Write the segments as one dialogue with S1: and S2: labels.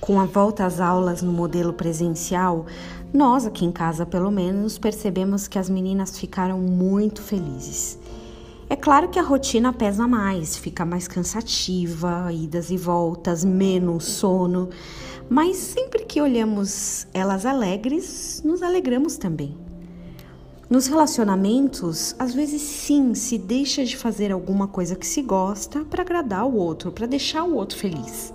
S1: Com a volta às aulas no modelo presencial, nós aqui em casa, pelo menos, percebemos que as meninas ficaram muito felizes. É claro que a rotina pesa mais, fica mais cansativa, idas e voltas, menos sono, mas sempre que olhamos elas alegres, nos alegramos também. Nos relacionamentos, às vezes sim, se deixa de fazer alguma coisa que se gosta para agradar o outro, para deixar o outro feliz.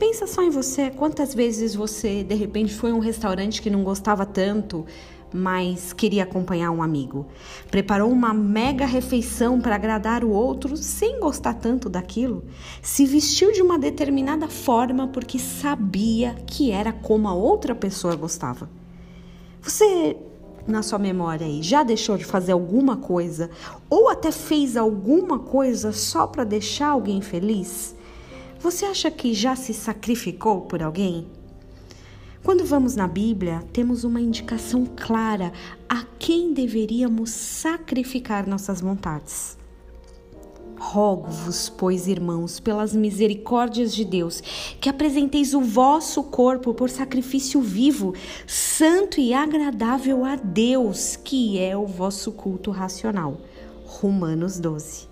S1: Pensa só em você, quantas vezes você de repente foi a um restaurante que não gostava tanto, mas queria acompanhar um amigo. Preparou uma mega refeição para agradar o outro sem gostar tanto daquilo. Se vestiu de uma determinada forma porque sabia que era como a outra pessoa gostava. Você na sua memória aí, já deixou de fazer alguma coisa ou até fez alguma coisa só para deixar alguém feliz? Você acha que já se sacrificou por alguém? Quando vamos na Bíblia, temos uma indicação clara a quem deveríamos sacrificar nossas vontades. Rogo-vos, pois, irmãos, pelas misericórdias de Deus, que apresenteis o vosso corpo por sacrifício vivo, santo e agradável a Deus, que é o vosso culto racional. Romanos 12.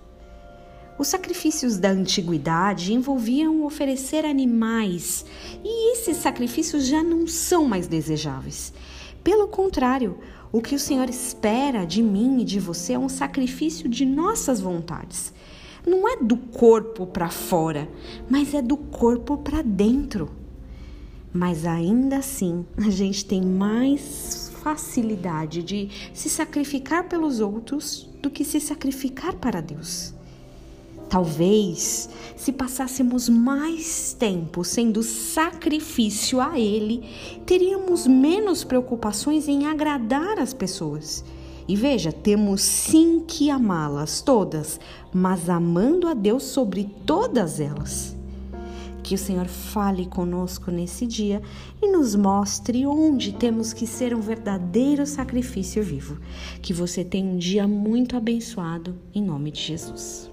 S1: Os sacrifícios da antiguidade envolviam oferecer animais, e esses sacrifícios já não são mais desejáveis. Pelo contrário, o que o Senhor espera de mim e de você é um sacrifício de nossas vontades não é do corpo para fora, mas é do corpo para dentro. Mas ainda assim, a gente tem mais facilidade de se sacrificar pelos outros do que se sacrificar para Deus. Talvez, se passássemos mais tempo sendo sacrifício a Ele, teríamos menos preocupações em agradar as pessoas e veja, temos sim que amá-las todas, mas amando a Deus sobre todas elas. Que o Senhor fale conosco nesse dia e nos mostre onde temos que ser um verdadeiro sacrifício vivo. Que você tenha um dia muito abençoado, em nome de Jesus.